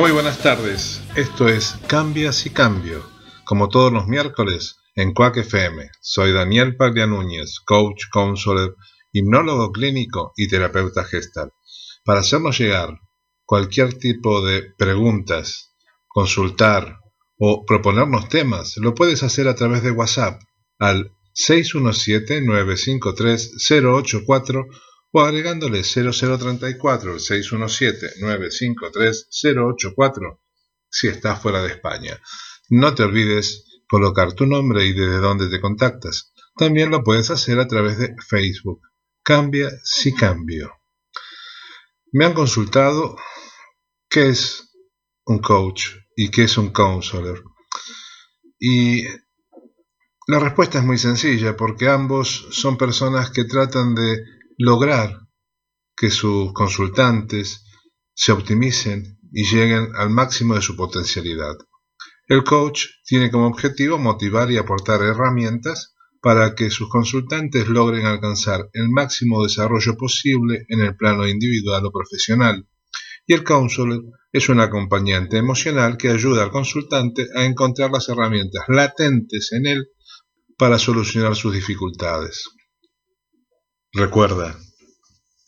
Muy buenas tardes, esto es Cambias y Cambio, como todos los miércoles en Cuac FM. Soy Daniel Paglia Núñez, coach, counselor, hipnólogo clínico y terapeuta gestal. Para hacernos llegar cualquier tipo de preguntas, consultar o proponernos temas, lo puedes hacer a través de WhatsApp al 617-953-084 o agregándole 0034 al 617-953-084 si estás fuera de España. No te olvides colocar tu nombre y desde dónde te contactas. También lo puedes hacer a través de Facebook. Cambia si cambio. Me han consultado qué es un coach y qué es un counselor. Y la respuesta es muy sencilla porque ambos son personas que tratan de lograr que sus consultantes se optimicen y lleguen al máximo de su potencialidad. El coach tiene como objetivo motivar y aportar herramientas para que sus consultantes logren alcanzar el máximo desarrollo posible en el plano individual o profesional. Y el counselor es un acompañante emocional que ayuda al consultante a encontrar las herramientas latentes en él para solucionar sus dificultades. Recuerda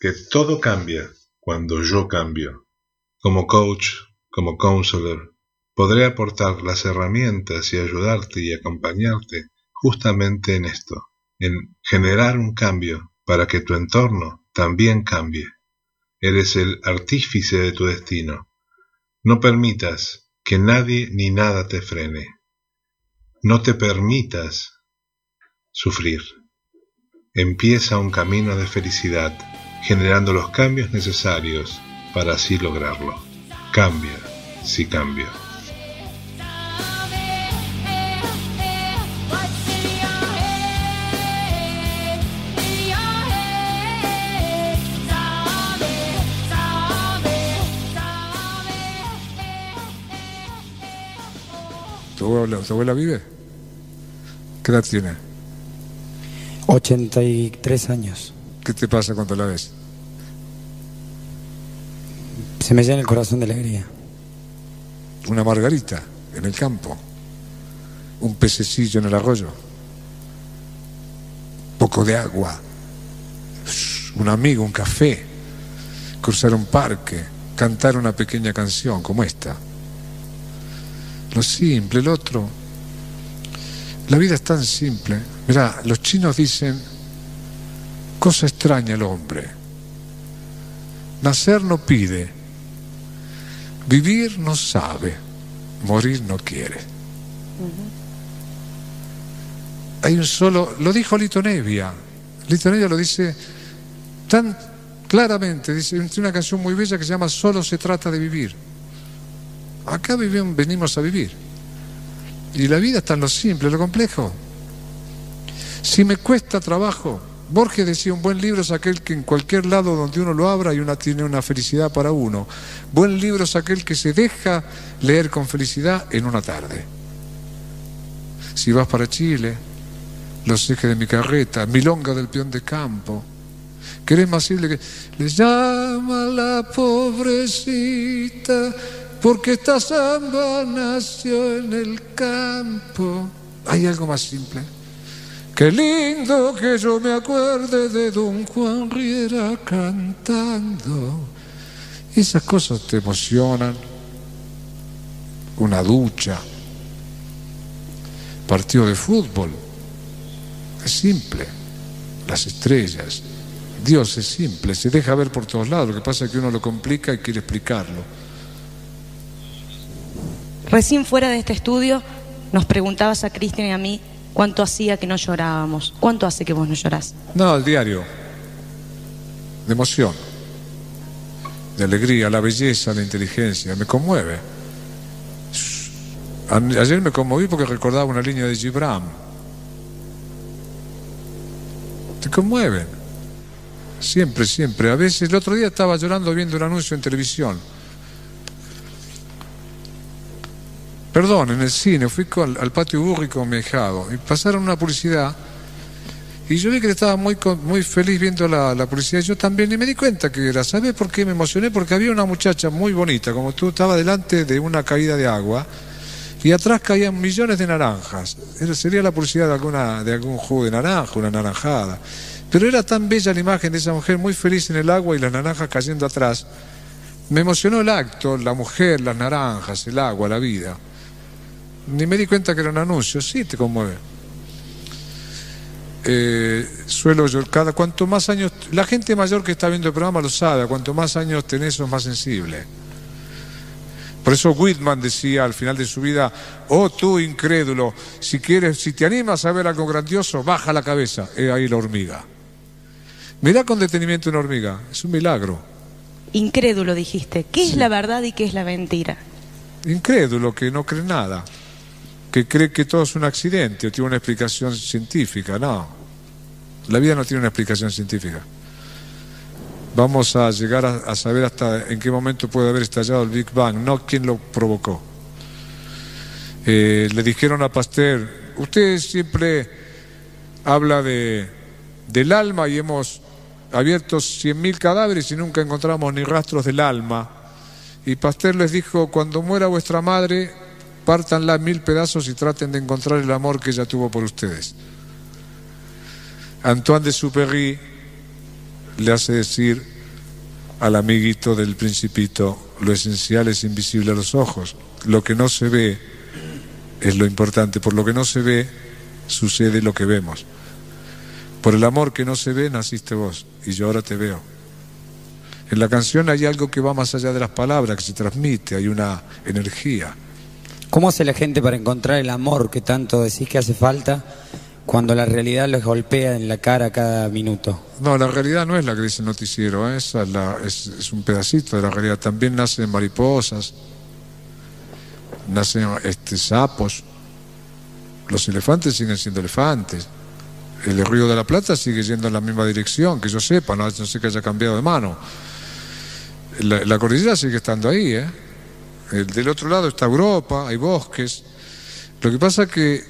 que todo cambia cuando yo cambio. Como coach, como counselor, podré aportar las herramientas y ayudarte y acompañarte justamente en esto, en generar un cambio para que tu entorno también cambie. Eres el artífice de tu destino. No permitas que nadie ni nada te frene. No te permitas sufrir empieza un camino de felicidad, generando los cambios necesarios para así lograrlo. Cambia, si cambio. ¿Tu abuela, ¿Tu abuela vive? ¿Qué edad tiene? 83 años. ¿Qué te pasa cuando la ves? Se me llena el corazón de alegría. Una margarita en el campo, un pececillo en el arroyo, poco de agua, un amigo, un café, cruzar un parque, cantar una pequeña canción como esta. Lo simple, el otro. La vida es tan simple. Mira, los chinos dicen, cosa extraña el hombre. Nacer no pide, vivir no sabe, morir no quiere. Hay un solo, lo dijo Lito Nevia, Lito Nevia lo dice tan claramente, dice una canción muy bella que se llama Solo se trata de vivir. Acá vivimos, venimos a vivir. Y la vida está en lo simple, en lo complejo. Si me cuesta trabajo, Borges decía, un buen libro es aquel que en cualquier lado donde uno lo abra y una tiene una felicidad para uno. Buen libro es aquel que se deja leer con felicidad en una tarde. Si vas para Chile, los ejes de mi carreta, milonga del peón de campo, querés más irle que le llama la pobrecita porque esta samba nació en el campo. ¿Hay algo más simple? Qué lindo que yo me acuerde de don Juan Riera cantando. Esas cosas te emocionan. Una ducha. Partido de fútbol. Es simple. Las estrellas. Dios es simple. Se deja ver por todos lados. Lo que pasa es que uno lo complica y quiere explicarlo. Recién fuera de este estudio nos preguntabas a Cristian y a mí ¿Cuánto hacía que no llorábamos? ¿Cuánto hace que vos no llorás? No, el diario. De emoción. De alegría, la belleza, la inteligencia. Me conmueve. Ayer me conmoví porque recordaba una línea de Gibran. Te conmueven. Siempre, siempre. A veces, el otro día estaba llorando viendo un anuncio en televisión Perdón, en el cine, fui al, patio Burri con mi y pasaron una publicidad Y yo vi que estaba muy, muy feliz viendo la, publicidad. Yo también, y me di cuenta que era. ¿Sabes por qué me emocioné? Porque había una muchacha muy bonita, como tú, estaba delante de una caída de agua y atrás caían millones de naranjas. sería la publicidad de, alguna, de algún jugo de naranja, una naranjada. Pero era tan bella la imagen de esa mujer muy feliz en el agua y las naranjas cayendo atrás. Me emocionó el acto, la mujer, las naranjas, el agua, la vida. Ni me di cuenta que era un anuncio, sí te conmueve. Eh, suelo yo, cada cuanto más años, la gente mayor que está viendo el programa lo sabe, cuanto más años tenés, sos más sensible. Por eso Whitman decía al final de su vida, oh tú incrédulo, si quieres, si te animas a ver algo grandioso, baja la cabeza, he ahí la hormiga. Mira con detenimiento una hormiga, es un milagro. Incrédulo dijiste, ¿qué es la verdad y qué es la mentira? Incrédulo, que no cree nada, que cree que todo es un accidente o tiene una explicación científica, no. La vida no tiene una explicación científica vamos a llegar a, saber hasta en qué momento puede haber estallado el Big Bang, no quién lo provocó. Eh, le dijeron a Pasteur, usted siempre habla de, del alma y hemos abierto 100.000 cadáveres y nunca encontramos ni rastros del alma. Y Pasteur les dijo, cuando muera vuestra madre, pártanla en mil pedazos y traten de encontrar el amor que ella tuvo por ustedes. Antoine de Superry le hace decir al amiguito del principito, lo esencial es invisible a los ojos, lo que no se ve es lo importante, por lo que no se ve sucede lo que vemos. Por el amor que no se ve naciste vos y yo ahora te veo. En la canción hay algo que va más allá de las palabras, que se transmite, hay una energía. ¿Cómo hace la gente para encontrar el amor que tanto decís que hace falta cuando la realidad les golpea en la cara cada minuto. No, la realidad no es la que dice el noticiero, ¿eh? esa es, un pedacito de la realidad. También nacen mariposas, nacen este, sapos, los elefantes siguen siendo elefantes. El río de la Plata sigue yendo en la misma dirección, que yo sepa, no, sé que haya cambiado de mano. La, la cordillera sigue estando ahí, ¿eh? El, del otro lado está Europa, hay bosques. Lo que pasa es que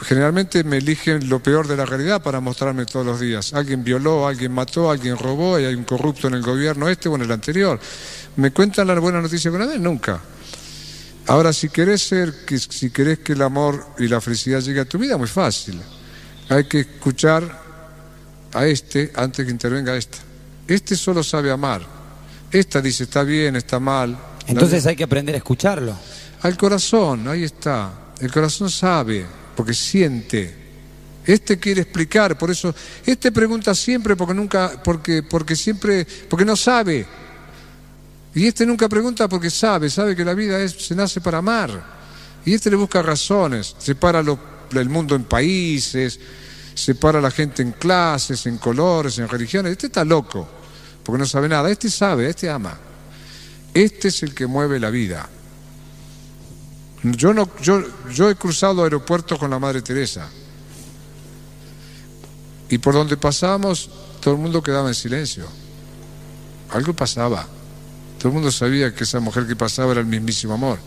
generalmente me eligen lo peor de la realidad para mostrarme todos los días. Alguien violó, alguien mató, alguien robó, y hay un corrupto en el gobierno este o en el anterior. ¿Me cuentan la buena noticia con? Nunca. Ahora, si querés ser, si querés que el amor y la felicidad llegue a tu vida, muy fácil. Hay que escuchar a este antes que intervenga esta. Este solo sabe amar. Esta dice está bien, está mal. Entonces hay que aprender a escucharlo. Al corazón, ahí está. El corazón sabe porque siente. Este quiere explicar, por eso, este pregunta siempre porque nunca, porque, porque siempre, porque no sabe. Y este nunca pregunta porque sabe, sabe que la vida es, se nace para amar. Y este le busca razones, separa el mundo en países, separa a la gente en clases, en colores, en religiones. Este está loco, porque no sabe nada. Este sabe, este ama. Este es el que mueve la vida. Yo, no, yo, yo he cruzado aeropuertos con la Madre Teresa y por donde pasábamos todo el mundo quedaba en silencio. Algo pasaba. Todo el mundo sabía que esa mujer que pasaba era el mismísimo amor.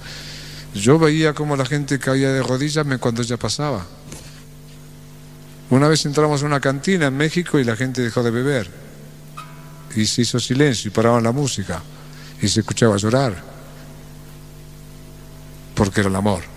Yo veía cómo la gente caía de rodillas cuando ella pasaba. Una vez entramos a una cantina en México y la gente dejó de beber. Y se hizo silencio y paraban la música. Y se escuchaba llorar porque era el amor.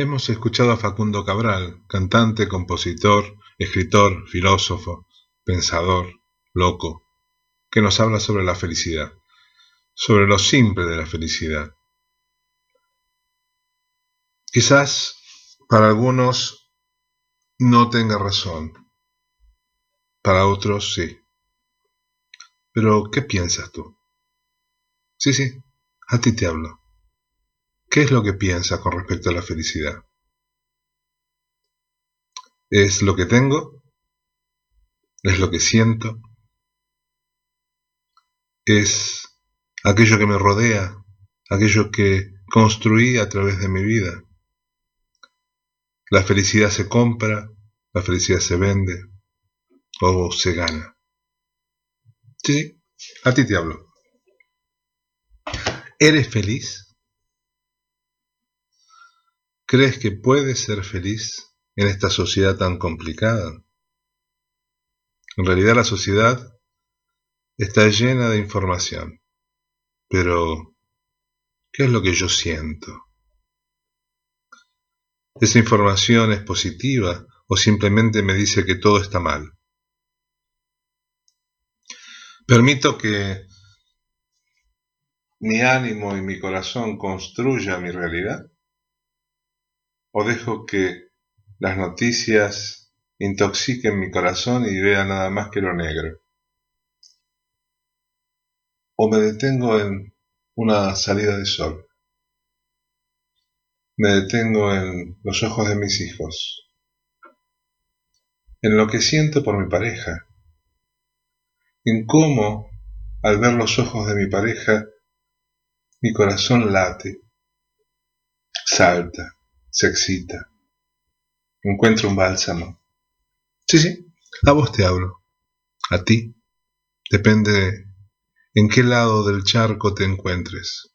Hemos escuchado a Facundo Cabral, cantante, compositor, escritor, filósofo, pensador, loco, que nos habla sobre la felicidad, sobre lo simple de la felicidad. Quizás para algunos no tenga razón, para otros sí. Pero, ¿qué piensas tú? Sí, sí, a ti te hablo. ¿Qué es lo que piensas con respecto a la felicidad? ¿Es lo que tengo? ¿Es lo que siento? ¿Es aquello que me rodea? ¿Aquello que construí a través de mi vida? ¿La felicidad se compra? ¿La felicidad se vende? ¿O se gana? Sí, a ti te hablo. ¿Eres feliz? ¿Crees que puedes ser feliz en esta sociedad tan complicada? En realidad la sociedad está llena de información, pero ¿qué es lo que yo siento? ¿Esa información es positiva o simplemente me dice que todo está mal? Permito que mi ánimo y mi corazón construya mi realidad o dejo que las noticias intoxiquen mi corazón y vea nada más que lo negro. O me detengo en una salida de sol. Me detengo en los ojos de mis hijos. En lo que siento por mi pareja. En cómo, al ver los ojos de mi pareja, mi corazón late salta, se excita, encuentra un bálsamo. Sí, sí, a vos te hablo, a ti. Depende en qué lado del charco te encuentres.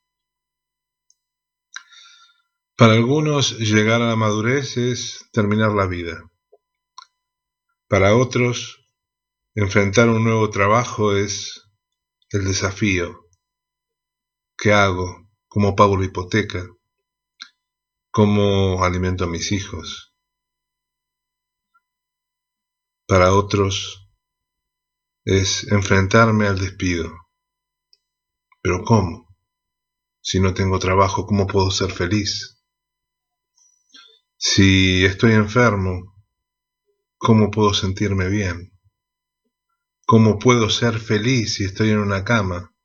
Para algunos llegar a la madurez es terminar la vida. Para otros, enfrentar un nuevo trabajo es el desafío. ¿Qué hago? ¿Cómo pago la hipoteca? ¿Cómo alimento a mis hijos? Para otros es enfrentarme al despido. ¿Pero cómo? Si no tengo trabajo, ¿cómo puedo ser feliz? Si estoy enfermo, ¿cómo puedo sentirme bien? ¿Cómo puedo ser feliz si estoy en una cama?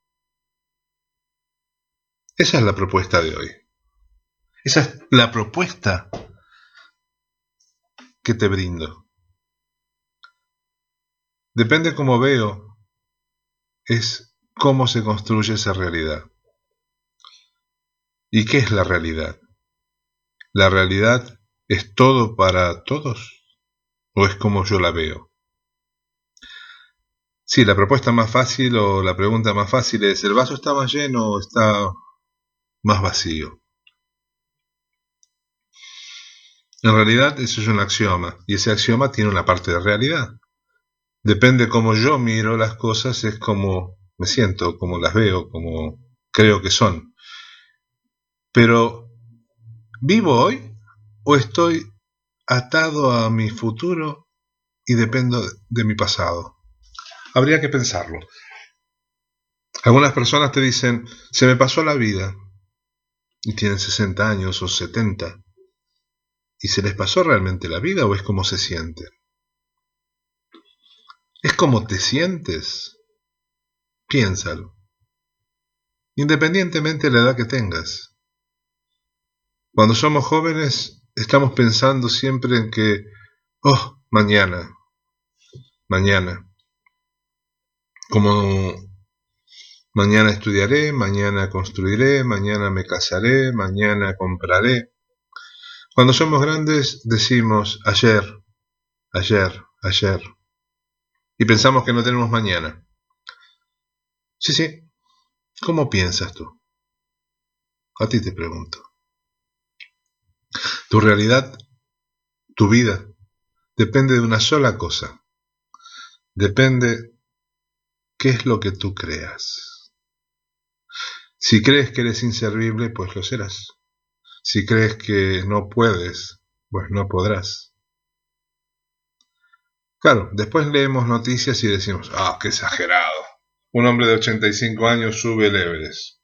Esa es la propuesta de hoy. Esa es la propuesta que te brindo. Depende cómo veo, es cómo se construye esa realidad. ¿Y qué es la realidad? La realidad ¿Es todo para todos? ¿O es como yo la veo? Sí, la propuesta más fácil o la pregunta más fácil es, ¿el vaso está más lleno o está más vacío? En realidad eso es un axioma y ese axioma tiene una parte de realidad. Depende cómo yo miro las cosas, es como me siento, como las veo, como creo que son. Pero, ¿vivo hoy? o estoy atado a mi futuro y dependo de mi pasado. Habría que pensarlo. Algunas personas te dicen, se me pasó la vida, y tienen 60 años o 70, ¿y se les pasó realmente la vida o es como se sienten? ¿Es como te sientes? Piénsalo. Independientemente de la edad que tengas. Cuando somos jóvenes estamos pensando siempre en que, oh, mañana, mañana, como mañana estudiaré, mañana construiré, mañana me casaré, mañana compraré. Cuando somos grandes decimos ayer, ayer, ayer, y pensamos que no tenemos mañana. Sí, sí, ¿cómo piensas tú? A ti te pregunto. Tu realidad, tu vida, depende de una sola cosa. Depende qué es lo que tú creas. Si crees que eres inservible, pues lo serás. Si crees que no puedes, pues no podrás. Claro, después leemos noticias y decimos, ah, qué exagerado. Un hombre de 85 años sube el Everest.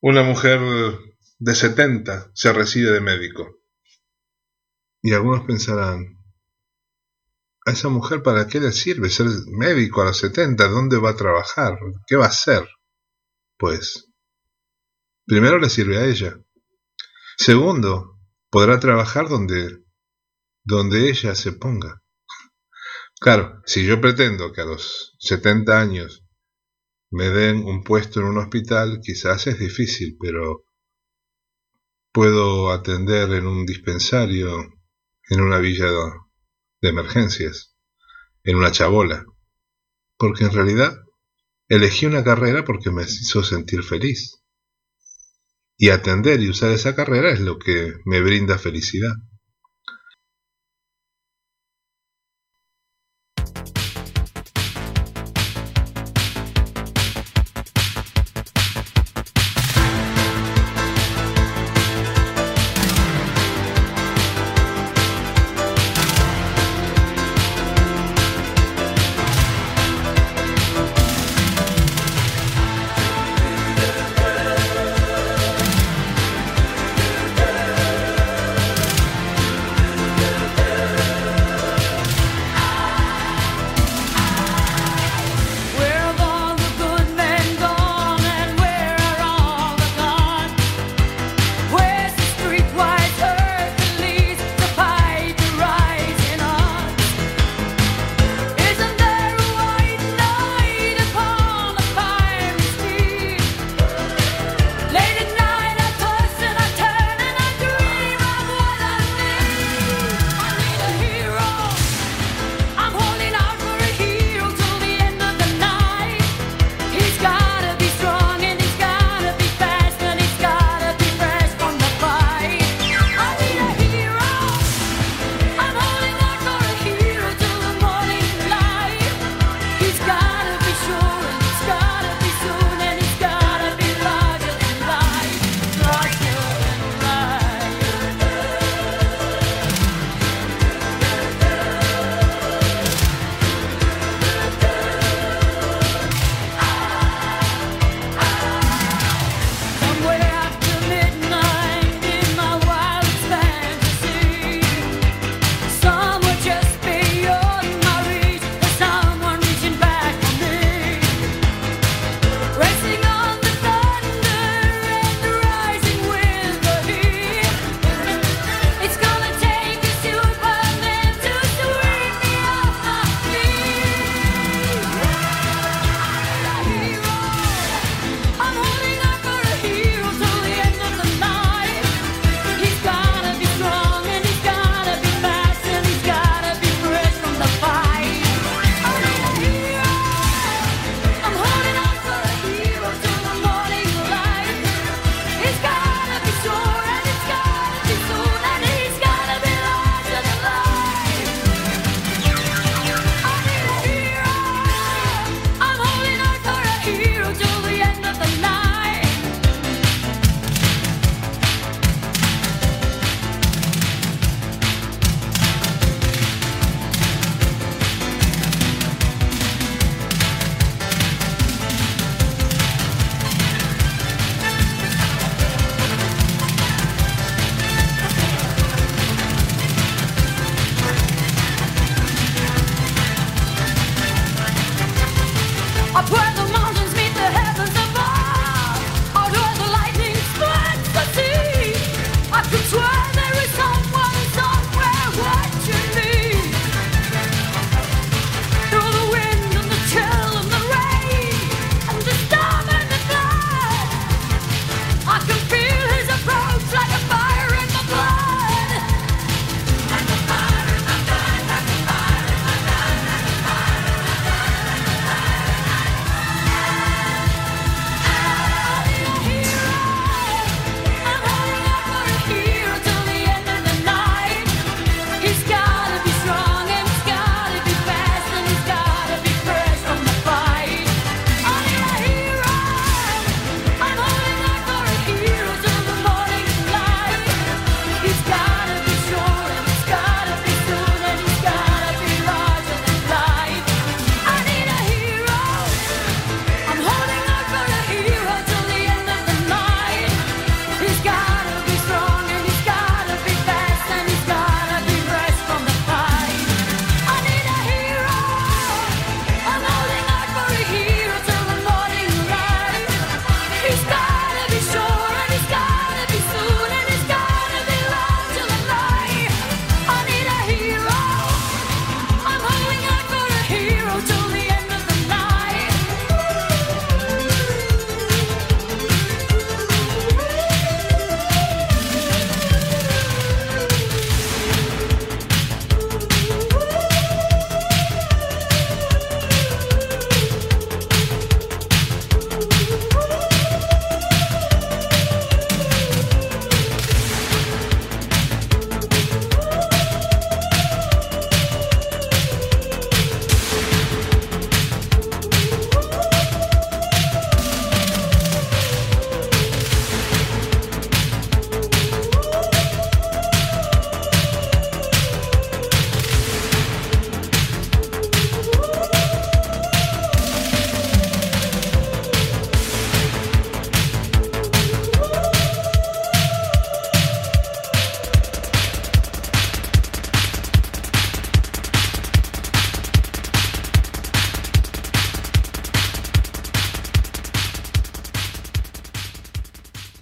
Una mujer de 70 se recibe de médico. Y algunos pensarán, ¿a esa mujer para qué le sirve ser médico a los 70? ¿Dónde va a trabajar? ¿Qué va a hacer? Pues, primero le sirve a ella. Segundo, podrá trabajar donde, donde ella se ponga. Claro, si yo pretendo que a los 70 años me den un puesto en un hospital, quizás es difícil, pero puedo atender en un dispensario, en una villa de emergencias, en una chabola, porque en realidad elegí una carrera porque me hizo sentir feliz. Y atender y usar esa carrera es lo que me brinda felicidad.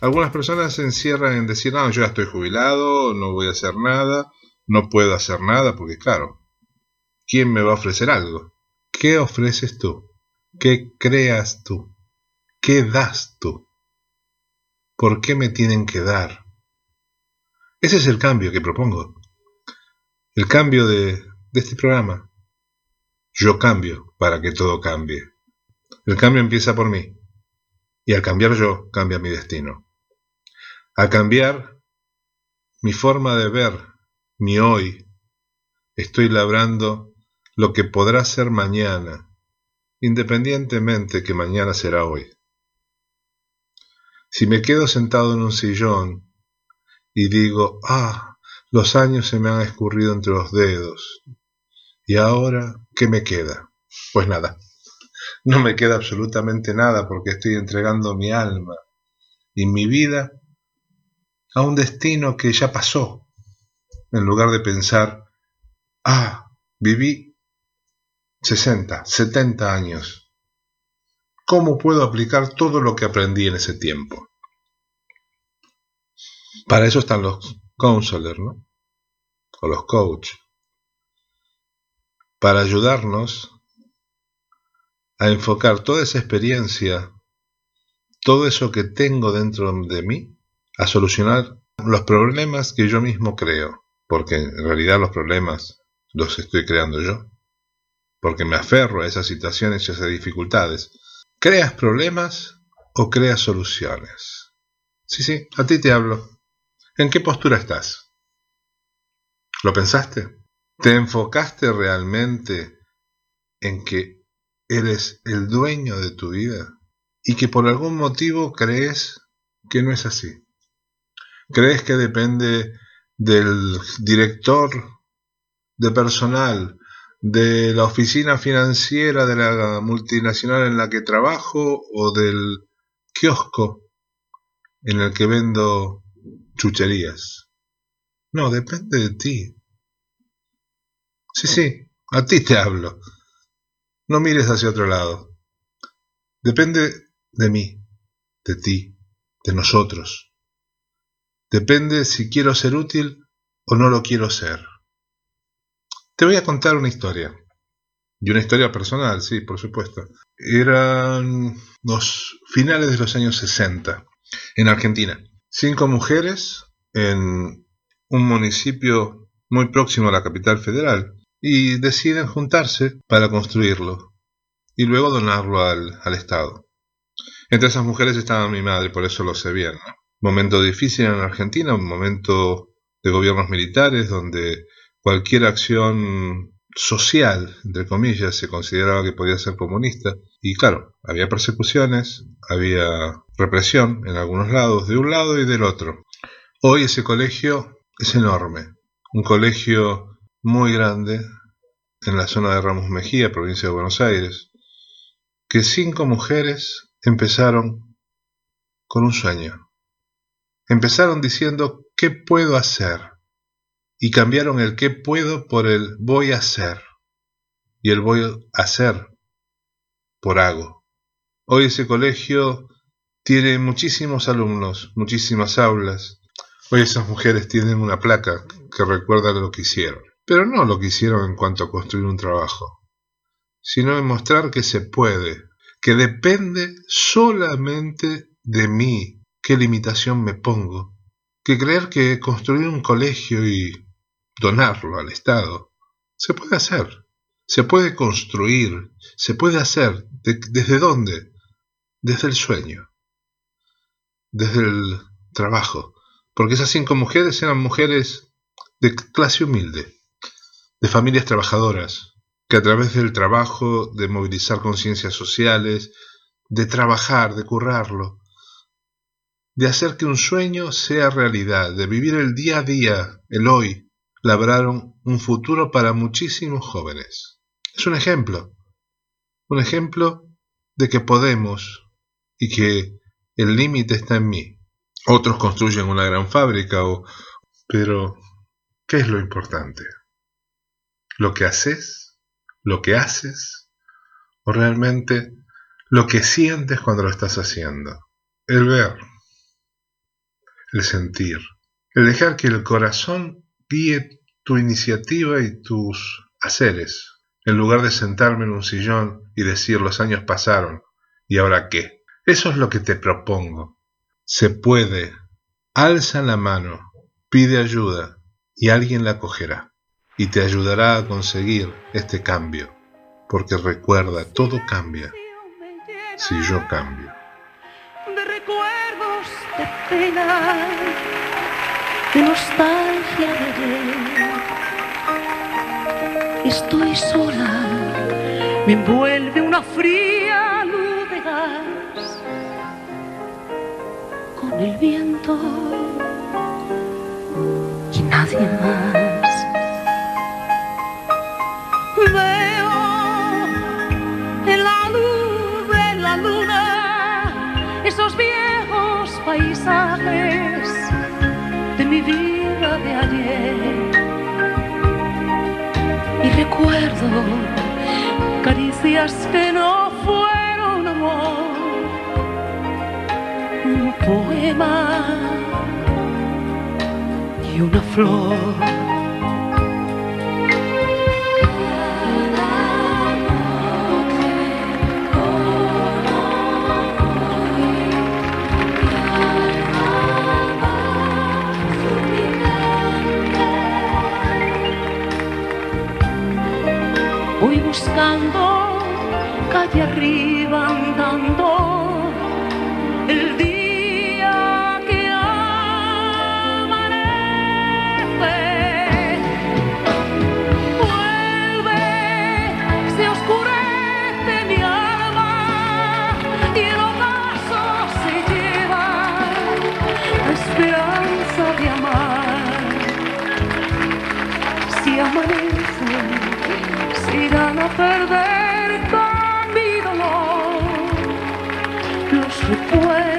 Algunas personas se encierran en decir, no, yo ya estoy jubilado, no voy a hacer nada, no puedo hacer nada, porque claro, ¿quién me va a ofrecer algo? ¿Qué ofreces tú? ¿Qué creas tú? ¿Qué das tú? ¿Por qué me tienen que dar? Ese es el cambio que propongo. El cambio de, de este programa. Yo cambio para que todo cambie. El cambio empieza por mí. Y al cambiar yo, cambia mi destino. Al cambiar mi forma de ver, mi hoy, estoy labrando lo que podrá ser mañana, independientemente que mañana será hoy. Si me quedo sentado en un sillón y digo, ah, los años se me han escurrido entre los dedos, ¿y ahora qué me queda? Pues nada, no me queda absolutamente nada porque estoy entregando mi alma y mi vida a un destino que ya pasó, en lugar de pensar, ah, viví 60, 70 años. ¿Cómo puedo aplicar todo lo que aprendí en ese tiempo? Para eso están los counselors, ¿no? O los coach. Para ayudarnos a enfocar toda esa experiencia, todo eso que tengo dentro de mí, a solucionar los problemas que yo mismo creo, porque en realidad los problemas los estoy creando yo, porque me aferro a esas situaciones y a esas dificultades. ¿Creas problemas o creas soluciones? Sí, sí, a ti te hablo. ¿En qué postura estás? ¿Lo pensaste? ¿Te enfocaste realmente en que eres el dueño de tu vida y que por algún motivo crees que no es así? ¿Crees que depende del director de personal, de la oficina financiera de la multinacional en la que trabajo o del kiosco en el que vendo chucherías? No, depende de ti. Sí, sí, a ti te hablo. No mires hacia otro lado. Depende de mí, de ti, de nosotros. Depende si quiero ser útil o no lo quiero ser. Te voy a contar una historia. Y una historia personal, sí, por supuesto. Eran los finales de los años 60 en Argentina. Cinco mujeres en un municipio muy próximo a la capital federal y deciden juntarse para construirlo y luego donarlo al, al Estado. Entre esas mujeres estaba mi madre, por eso lo sé bien. ¿no? Momento difícil en Argentina, un momento de gobiernos militares donde cualquier acción social, entre comillas, se consideraba que podía ser comunista. Y claro, había persecuciones, había represión en algunos lados, de un lado y del otro. Hoy ese colegio es enorme, un colegio muy grande en la zona de Ramos Mejía, provincia de Buenos Aires, que cinco mujeres empezaron con un sueño, Empezaron diciendo ¿qué puedo hacer? y cambiaron el qué puedo por el voy a hacer y el voy a hacer por hago. Hoy ese colegio tiene muchísimos alumnos, muchísimas aulas. Hoy esas mujeres tienen una placa que recuerda lo que hicieron. Pero no lo que hicieron en cuanto a construir un trabajo, sino en mostrar que se puede, que depende solamente de mí, qué limitación me pongo, que creer que construir un colegio y donarlo al Estado se puede hacer, se puede construir, se puede hacer. ¿Desde dónde? Desde el sueño, desde el trabajo, porque esas cinco mujeres eran mujeres de clase humilde, de familias trabajadoras, que a través del trabajo, de movilizar conciencias sociales, de trabajar, de currarlo, de hacer que un sueño sea realidad, de vivir el día a día, el hoy, labraron un futuro para muchísimos jóvenes. Es un ejemplo, un ejemplo de que podemos y que el límite está en mí. Otros construyen una gran fábrica o... Pero, ¿qué es lo importante? ¿Lo que haces? ¿Lo que haces? ¿O realmente lo que sientes cuando lo estás haciendo? El ver, el sentir, el dejar que el corazón guíe tu iniciativa y tus haceres, en lugar de sentarme en un sillón y decir los años pasaron, ¿y ahora qué? Eso es lo que te propongo. Se puede. Alza la mano, pide ayuda y alguien la cogerá y te ayudará a conseguir este cambio, porque recuerda, todo cambia si yo cambio. Pena, de nostalgia de. Estoy sola, me envuelve una fría luz de gas. Con el viento y nadie más. Recuerdo caricias que no fueron amor, un poema y una flor. Buscando calle arriba andando el día que amanece. Vuelve, se oscurece mi alma y el ocaso se lleva la esperanza de amar. Si amanece irán a perder con mi dolor. Los recuerdos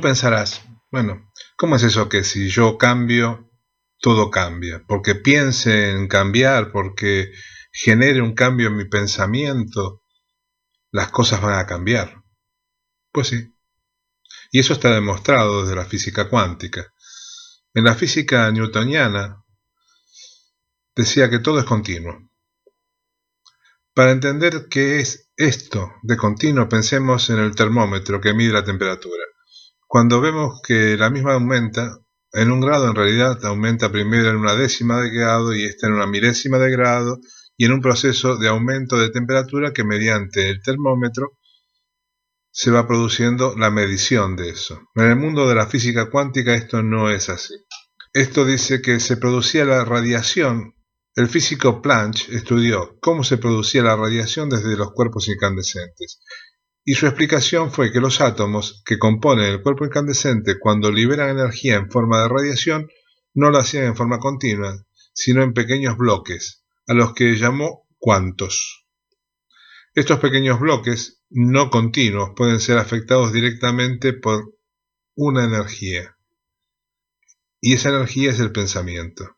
Pensarás, bueno, ¿cómo es eso que si yo cambio, todo cambia? Porque piense en cambiar, porque genere un cambio en mi pensamiento, las cosas van a cambiar. Pues sí. Y eso está demostrado desde la física cuántica. En la física newtoniana decía que todo es continuo. Para entender qué es esto de continuo, pensemos en el termómetro que mide la temperatura. Cuando vemos que la misma aumenta, en un grado en realidad aumenta primero en una décima de grado y esta en una milésima de grado, y en un proceso de aumento de temperatura que mediante el termómetro se va produciendo la medición de eso. En el mundo de la física cuántica esto no es así. Esto dice que se producía la radiación. El físico Planck estudió cómo se producía la radiación desde los cuerpos incandescentes. Y su explicación fue que los átomos que componen el cuerpo incandescente cuando liberan energía en forma de radiación no lo hacían en forma continua, sino en pequeños bloques, a los que llamó cuantos. Estos pequeños bloques no continuos pueden ser afectados directamente por una energía. Y esa energía es el pensamiento.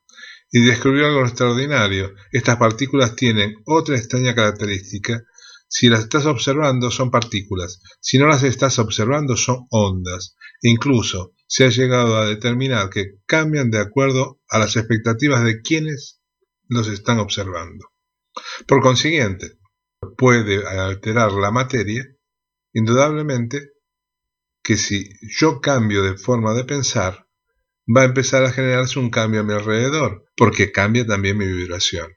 Y descubrió algo extraordinario. Estas partículas tienen otra extraña característica. Si las estás observando son partículas. Si no las estás observando son ondas. Incluso se ha llegado a determinar que cambian de acuerdo a las expectativas de quienes los están observando. Por consiguiente, puede alterar la materia, indudablemente que si yo cambio de forma de pensar, va a empezar a generarse un cambio a mi alrededor, porque cambia también mi vibración.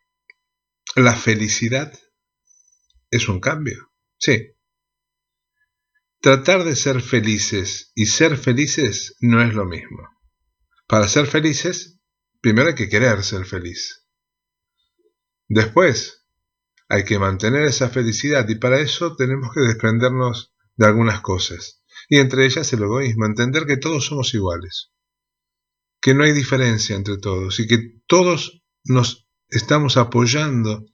La felicidad es un cambio, sí. Tratar de ser felices y ser felices no es lo mismo. Para ser felices, primero hay que querer ser feliz. Después, hay que mantener esa felicidad y para eso tenemos que desprendernos de algunas cosas. y entre ellas el egoísmo, entender que todos somos iguales, que no hay diferencia entre todos y que todos nos estamos apoyando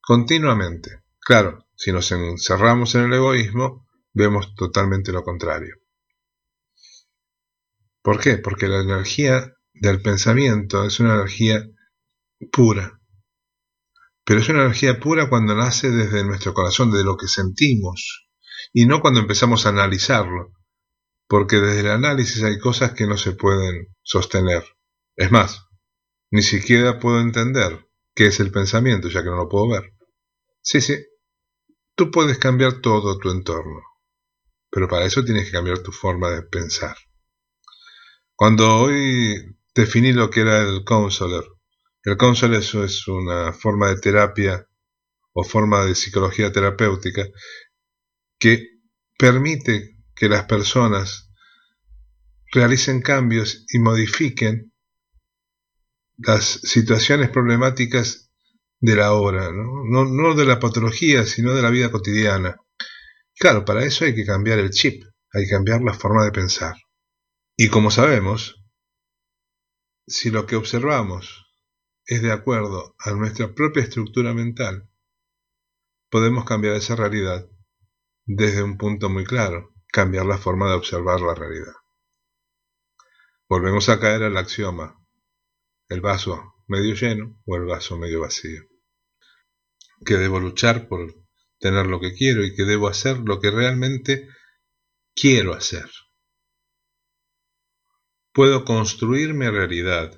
continuamente. Claro, si nos encerramos en el egoísmo, vemos totalmente lo contrario. ¿Por qué? Porque la energía del pensamiento es una energía pura. Pero es una energía pura cuando nace desde nuestro corazón, de lo que sentimos, y no cuando empezamos a analizarlo, porque desde el análisis hay cosas que no se pueden sostener. Es más, ni siquiera puedo entender qué es el pensamiento, ya que no lo puedo ver. Sí, sí, tú puedes cambiar todo tu entorno, pero para eso tienes que cambiar tu forma de pensar. Cuando hoy definí lo que era el counselor, el counselor es una forma de terapia o forma de psicología terapéutica que permite que las personas realicen cambios y modifiquen las situaciones problemáticas de la hora, ¿no? No, de la patología, sino de la vida cotidiana. Claro, para eso hay que cambiar el chip, hay que cambiar la forma de pensar. Y como sabemos, si lo que observamos es de acuerdo a nuestra propia estructura mental, podemos cambiar esa realidad desde un punto muy claro, cambiar la forma de observar la realidad. Volvemos a caer al axioma, el vaso medio lleno o el vaso medio vacío. Que debo luchar por tener lo que quiero y que debo hacer lo que realmente quiero hacer. Puedo construir mi realidad,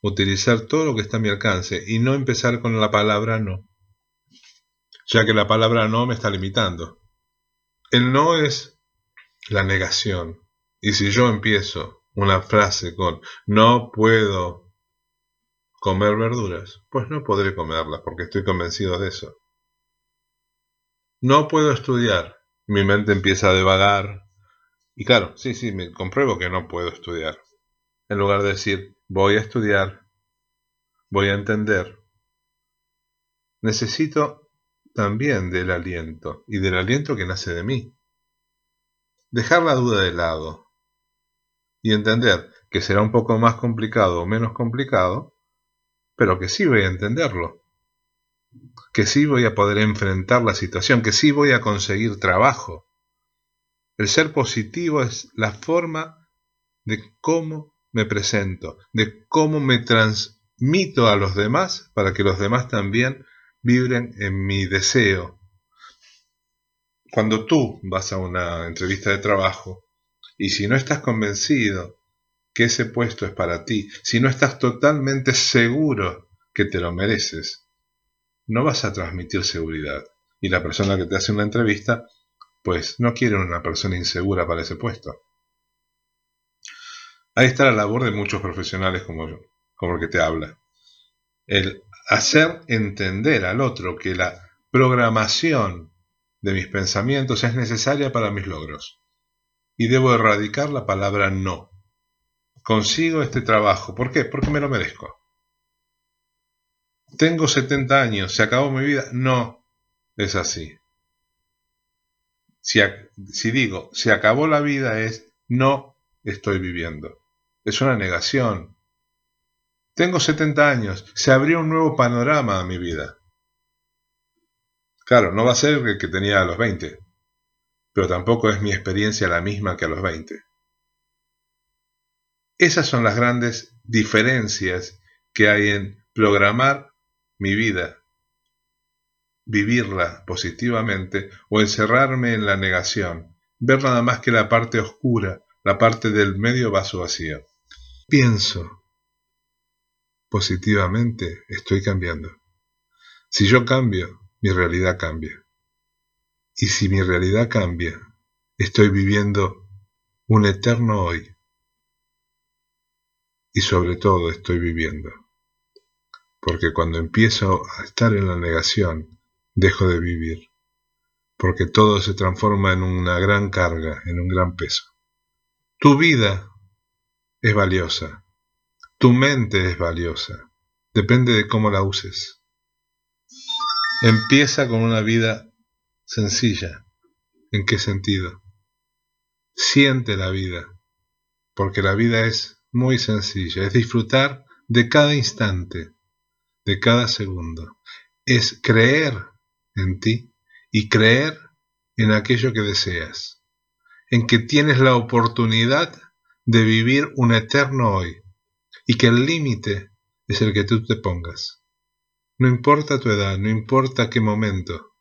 utilizar todo lo que está a mi alcance y no empezar con la palabra no, ya que la palabra no me está limitando. El no es la negación. Y si yo empiezo una frase con no puedo comer verduras, pues no podré comerlas porque estoy convencido de eso. No puedo estudiar. Mi mente empieza a devagar. Y claro, sí, sí, me compruebo que no puedo estudiar. En lugar de decir voy a estudiar, voy a entender, necesito también del aliento, y del aliento que nace de mí. Dejar la duda de lado y entender que será un poco más complicado o menos complicado, pero que sí voy a entenderlo, que sí voy a poder enfrentar la situación, que sí voy a conseguir trabajo. El ser positivo es la forma de cómo me presento, de cómo me transmito a los demás para que los demás también vibren en mi deseo. Cuando tú vas a una entrevista de trabajo y si no estás convencido que ese puesto es para ti, si no estás totalmente seguro que te lo mereces, no vas a transmitir seguridad. Y la persona que te hace una entrevista, pues no quiere una persona insegura para ese puesto. Ahí está la labor de muchos profesionales como yo, como el que te habla. El hacer entender al otro que la programación de mis pensamientos es necesaria para mis logros. Y debo erradicar la palabra no. Consigo este trabajo. ¿Por qué? Porque me lo merezco. Tengo 70 años, ¿se acabó mi vida? No, es así. Si, si digo, se acabó la vida es no estoy viviendo. Es una negación, tengo 70 años, se abrió un nuevo panorama a mi vida. Claro, no va a ser el que tenía a los 20, pero tampoco es mi experiencia la misma que a los 20. Esas son las grandes diferencias que hay en programar mi vida, vivirla positivamente o encerrarme en la negación, ver nada más que la parte oscura, la parte del medio vaso vacío. Pienso, positivamente, estoy cambiando. Si yo cambio, mi realidad cambia. Y si mi realidad cambia, estoy viviendo un eterno hoy. Y sobre todo estoy viviendo. Porque cuando empiezo a estar en la negación, dejo de vivir. Porque todo se transforma en una gran carga, en un gran peso. Tu vida es valiosa tu mente es valiosa, depende de cómo la uses. Empieza con una vida sencilla. ¿En qué sentido? siente la vida, porque la vida es muy sencilla, es disfrutar de cada instante, de cada segundo, es creer en ti y creer en aquello que deseas, en que tienes la oportunidad de vivir un eterno hoy y que el límite es el que tú te pongas. No importa tu edad, no importa qué momento,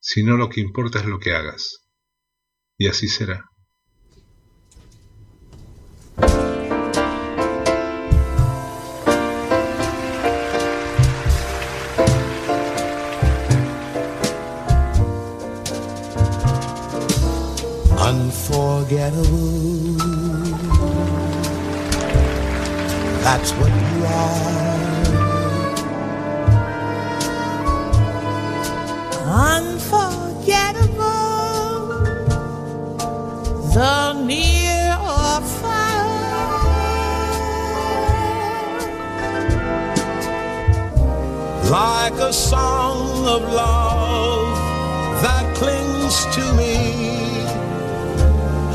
sino lo que importa es lo que hagas. Y así será. Unforgettable. That's what you are. Unforgettable, the near or far. Like a song of love that clings to me.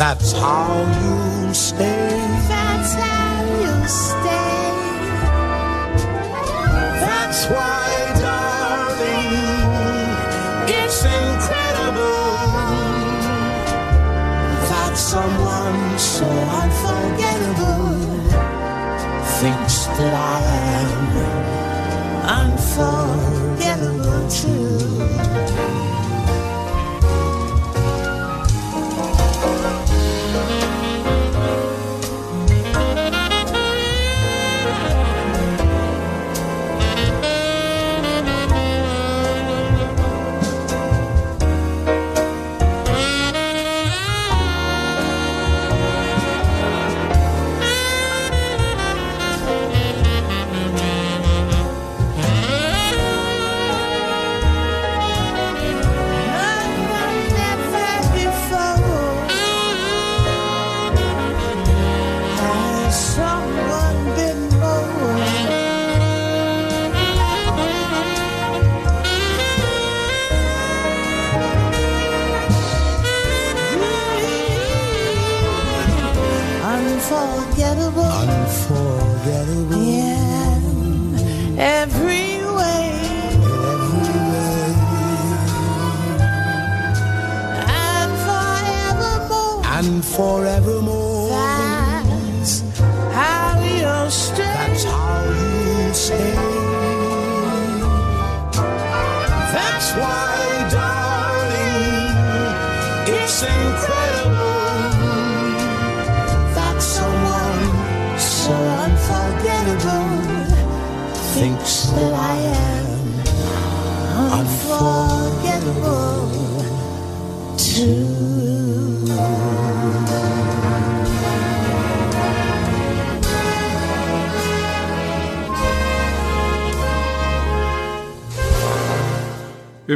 That's how you stay. that's how you stay. That's why, darling, it's incredible that someone so unforgettable thinks that I am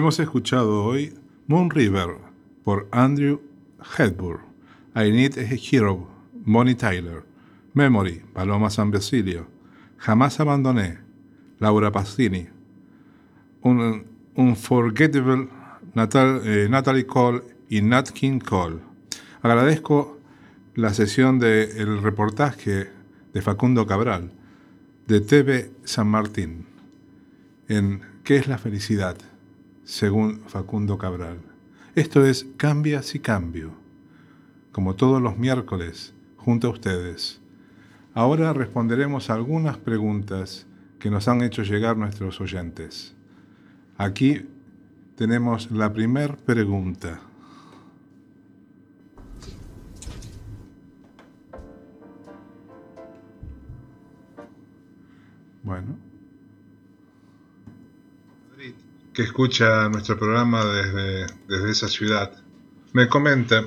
Hemos escuchado hoy Moon River por Andrew Hepburn, I Need a Hero, Bonnie Tyler, Memory, Paloma San Basilio, Jamás Abandoné, Laura Pastini, un Unforgettable eh, Natalie Cole y Nat King Cole. Agradezco la sesión del reportaje de Facundo Cabral de TV San Martín en ¿Qué es la felicidad? Según Facundo Cabral. Esto es Cambia si cambio, como todos los miércoles, junto a ustedes. Ahora responderemos algunas preguntas que nos han hecho llegar nuestros oyentes. Aquí tenemos la primer pregunta. Que escucha nuestro programa desde, desde esa ciudad, me comenta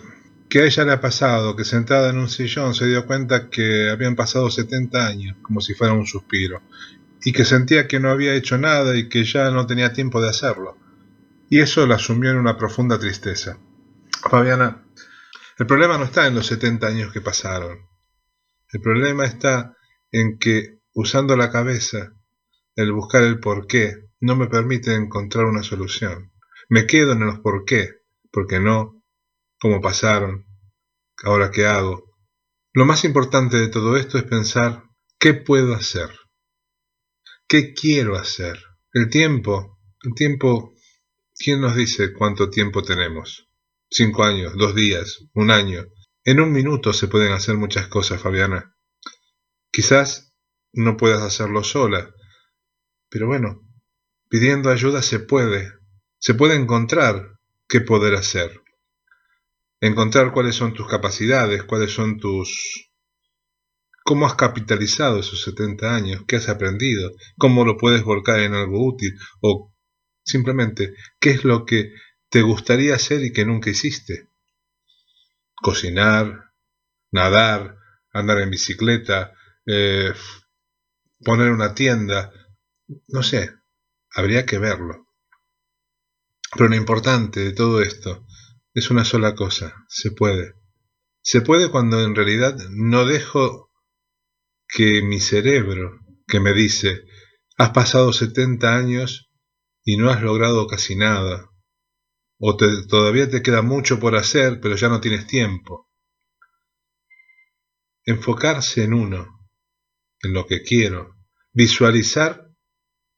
que a ella le ha pasado que sentada en un sillón se dio cuenta que habían pasado 70 años, como si fuera un suspiro, y que sentía que no había hecho nada y que ya no tenía tiempo de hacerlo. Y eso la sumió en una profunda tristeza. Fabiana, el problema no está en los 70 años que pasaron. El problema está en que, usando la cabeza, el buscar el por qué, no me permite encontrar una solución. Me quedo en los por qué, porque no, cómo pasaron, ahora qué hago. Lo más importante de todo esto es pensar qué puedo hacer, qué quiero hacer. El tiempo, el tiempo, ¿quién nos dice cuánto tiempo tenemos? Cinco años, dos días, un año. En un minuto se pueden hacer muchas cosas, Fabiana. Quizás no puedas hacerlo sola, pero bueno, pidiendo ayuda se puede, se puede encontrar qué poder hacer encontrar cuáles son tus capacidades, cuáles son tus... cómo has capitalizado esos 70 años, qué has aprendido, cómo lo puedes volcar en algo útil o simplemente qué es lo que te gustaría hacer y que nunca hiciste. Cocinar, nadar, andar en bicicleta, eh, poner una tienda, no sé, habría que verlo. Pero lo importante de todo esto es una sola cosa, se puede. Se puede cuando en realidad no dejo que mi cerebro, que me dice, has pasado 70 años y no has logrado casi nada, o todavía te queda mucho por hacer, pero ya no tienes tiempo. Enfocarse en uno, en lo que quiero, visualizar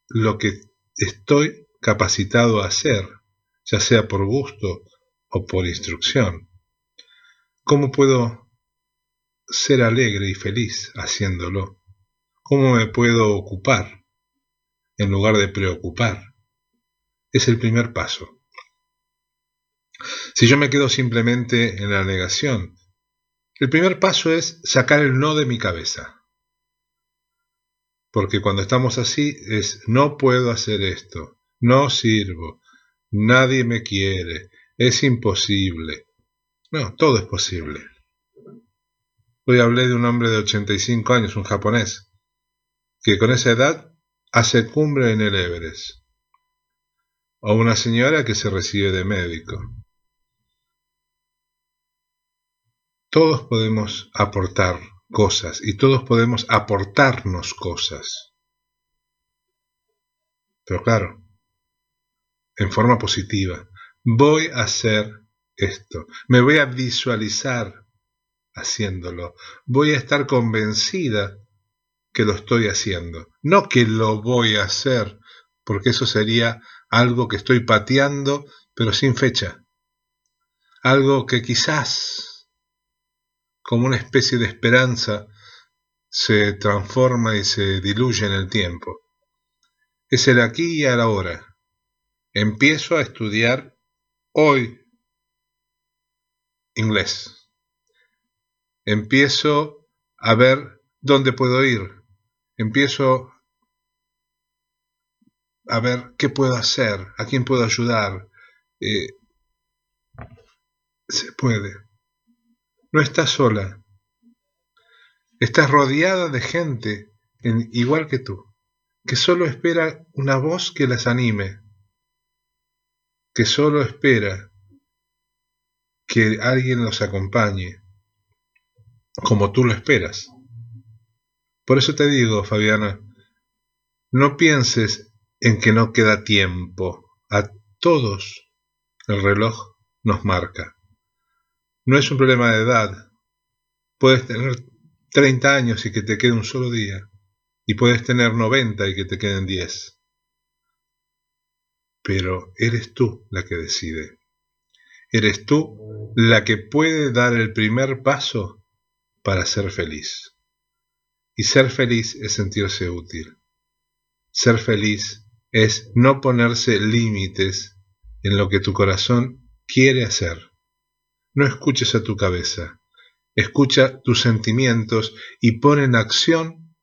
lo que estoy capacitado a hacer, ya sea por gusto o por instrucción. ¿Cómo puedo ser alegre y feliz haciéndolo? ¿Cómo me puedo ocupar en lugar de preocupar? Es el primer paso. Si yo me quedo simplemente en la negación, el primer paso es sacar el no de mi cabeza. Porque cuando estamos así es no puedo hacer esto, no sirvo, nadie me quiere, es imposible. No, todo es posible. Hoy hablé de un hombre de 85 años, un japonés, que con esa edad hace cumbre en el Everest. O una señora que se recibe de médico. Todos podemos aportar cosas y todos podemos aportarnos cosas. Pero claro, en forma positiva, voy a hacer esto, me voy a visualizar haciéndolo, voy a estar convencida que lo estoy haciendo, no que lo voy a hacer, porque eso sería algo que estoy pateando, pero sin fecha, algo que quizás, como una especie de esperanza, se transforma y se diluye en el tiempo. Es el aquí y el ahora. Empiezo a estudiar hoy inglés. Empiezo a ver dónde puedo ir. Empiezo a ver qué puedo hacer, a quién puedo ayudar. Eh, se puede. No estás sola. Estás rodeada de gente igual que tú, que solo espera una voz que las anime, que solo espera que alguien los acompañe, como tú lo esperas. Por eso te digo, Fabiana, no pienses en que no queda tiempo. A todos el reloj nos marca. No es un problema de edad. Puedes tener 30 años y que te quede un solo día. Y puedes tener 90 y que te queden 10 pero eres tú la que decide. Eres tú la que puede dar el primer paso para ser feliz. Y ser feliz es sentirse útil. Ser feliz es no ponerse límites en lo que tu corazón quiere hacer. No escuches a tu cabeza, escucha tus sentimientos y pon en acción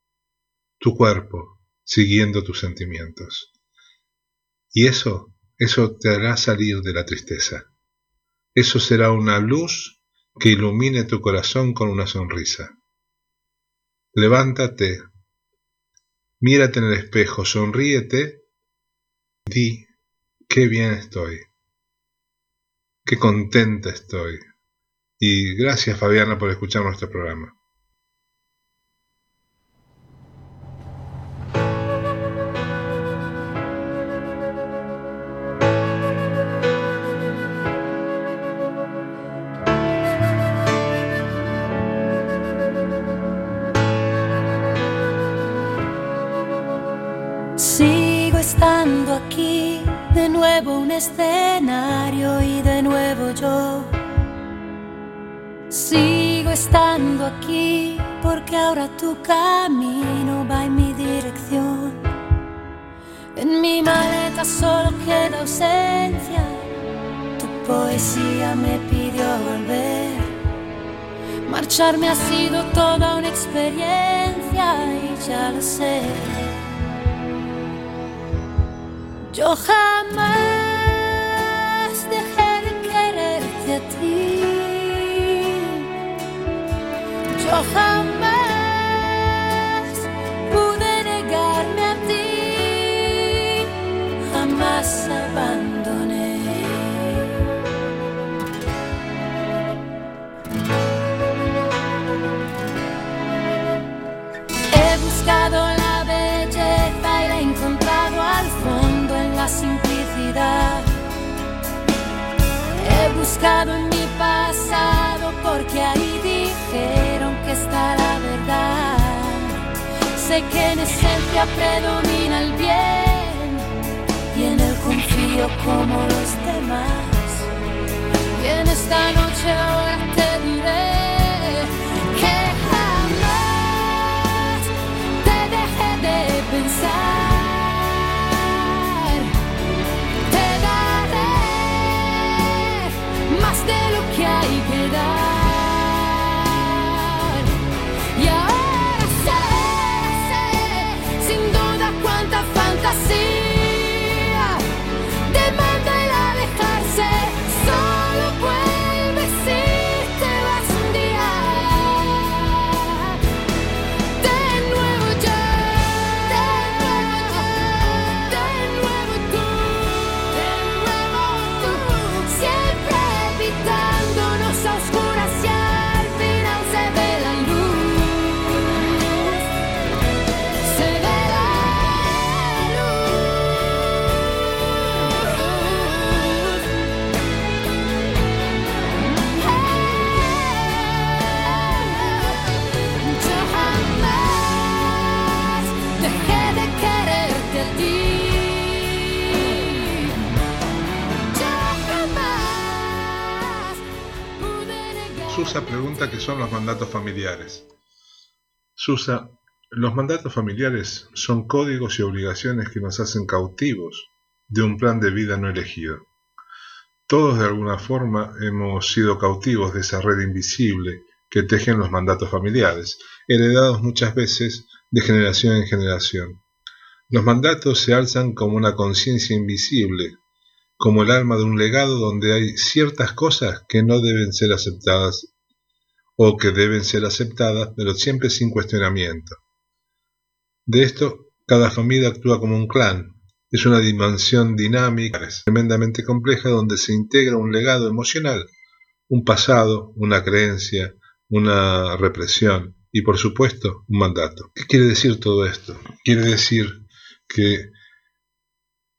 tu cuerpo siguiendo tus sentimientos. Y eso eso te hará salir de la tristeza. Eso será una luz que ilumine tu corazón con una sonrisa. Levántate, mírate en el espejo, sonríete, di, qué bien estoy, qué contenta estoy. Y gracias Fabiana por escuchar nuestro programa. Escenario y de nuevo yo. Sigo estando aquí porque ahora tu camino va en mi dirección. En mi maleta solo queda ausencia, tu poesía me pidió volver. Marcharme ha sido toda una experiencia y ya lo sé. Yo jamás Yo jamás pude negarme a ti. Jamás abandoné. He buscado la belleza y la he encontrado al fondo en la simplicidad. He buscado en mi pasado porque ahí Sé que en esencia predomina el bien y en él confío como los demás. Y en esta noche ahora pregunta qué son los mandatos familiares. Susa, los mandatos familiares son códigos y obligaciones que nos hacen cautivos de un plan de vida no elegido. Todos de alguna forma hemos sido cautivos de esa red invisible que tejen los mandatos familiares, heredados muchas veces de generación en generación. Los mandatos se alzan como una conciencia invisible, como el alma de un legado donde hay ciertas cosas que no deben ser aceptadas o que deben ser aceptadas, pero siempre sin cuestionamiento. De esto, cada familia actúa como un clan. Es una dimensión dinámica, tremendamente compleja, donde se integra un legado emocional, un pasado, una creencia, una represión y, por supuesto, un mandato. ¿Qué quiere decir todo esto? Quiere decir que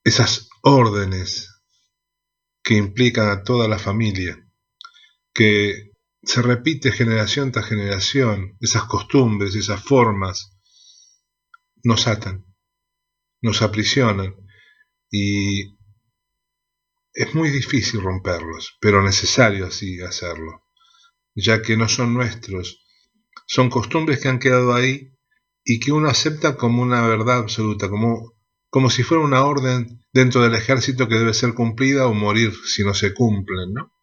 esas órdenes que implican a toda la familia, que se repite generación tras generación, esas costumbres, esas formas, nos atan, nos aprisionan y es muy difícil romperlos, pero necesario así hacerlo, ya que no son nuestros, son costumbres que han quedado ahí y que uno acepta como una verdad absoluta, como, como si fuera una orden dentro del ejército que debe ser cumplida o morir si no se cumplen, ¿no?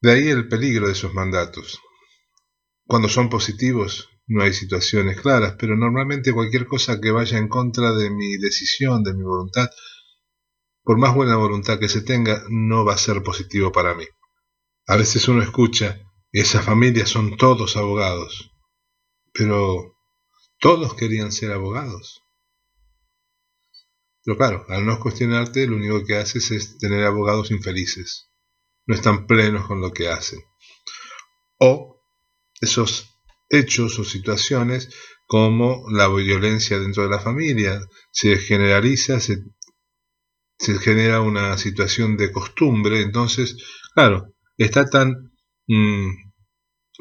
De ahí el peligro de esos mandatos. Cuando son positivos no hay situaciones claras, pero normalmente cualquier cosa que vaya en contra de mi decisión, de mi voluntad, por más buena voluntad que se tenga, no va a ser positivo para mí. A veces uno escucha, esas familias son todos abogados, pero todos querían ser abogados. Pero claro, al no cuestionarte, lo único que haces es tener abogados infelices. No están plenos con lo que hacen. O esos hechos o situaciones como la violencia dentro de la familia se generaliza, se, genera una situación de costumbre, entonces, claro, está tan mm,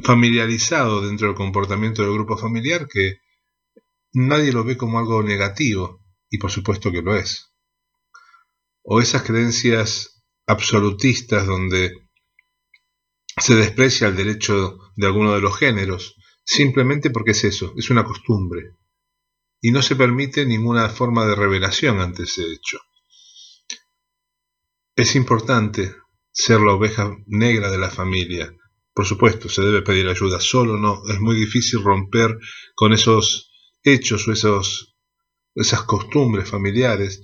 familiarizado dentro del comportamiento del grupo familiar que nadie lo ve como algo negativo, y por supuesto que lo es. O esas creencias absolutistas donde se desprecia el derecho de alguno de los géneros, simplemente porque es eso, es una costumbre, y no se permite ninguna forma de revelación ante ese hecho. Es importante ser la oveja negra de la familia. Por supuesto, se debe pedir ayuda, solo no, es muy difícil romper con esos hechos o esos esas costumbres familiares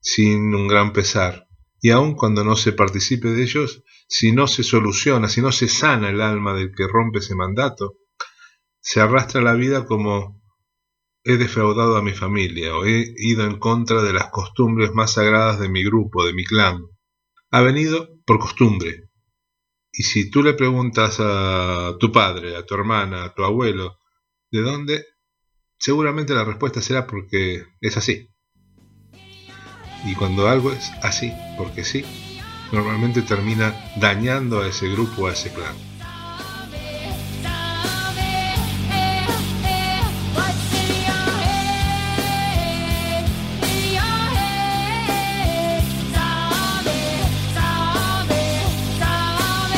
sin un gran pesar. Y aun cuando no se participe de ellos, si no se soluciona, si no se sana el alma del que rompe ese mandato, se arrastra la vida como he defraudado a mi familia o he ido en contra de las costumbres más sagradas de mi grupo, de mi clan. Ha venido por costumbre. Y si tú le preguntas a tu padre, a tu hermana, a tu abuelo, ¿de dónde? Seguramente la respuesta será porque es así. Y cuando algo es así, porque sí, normalmente termina dañando a ese grupo, a ese clan.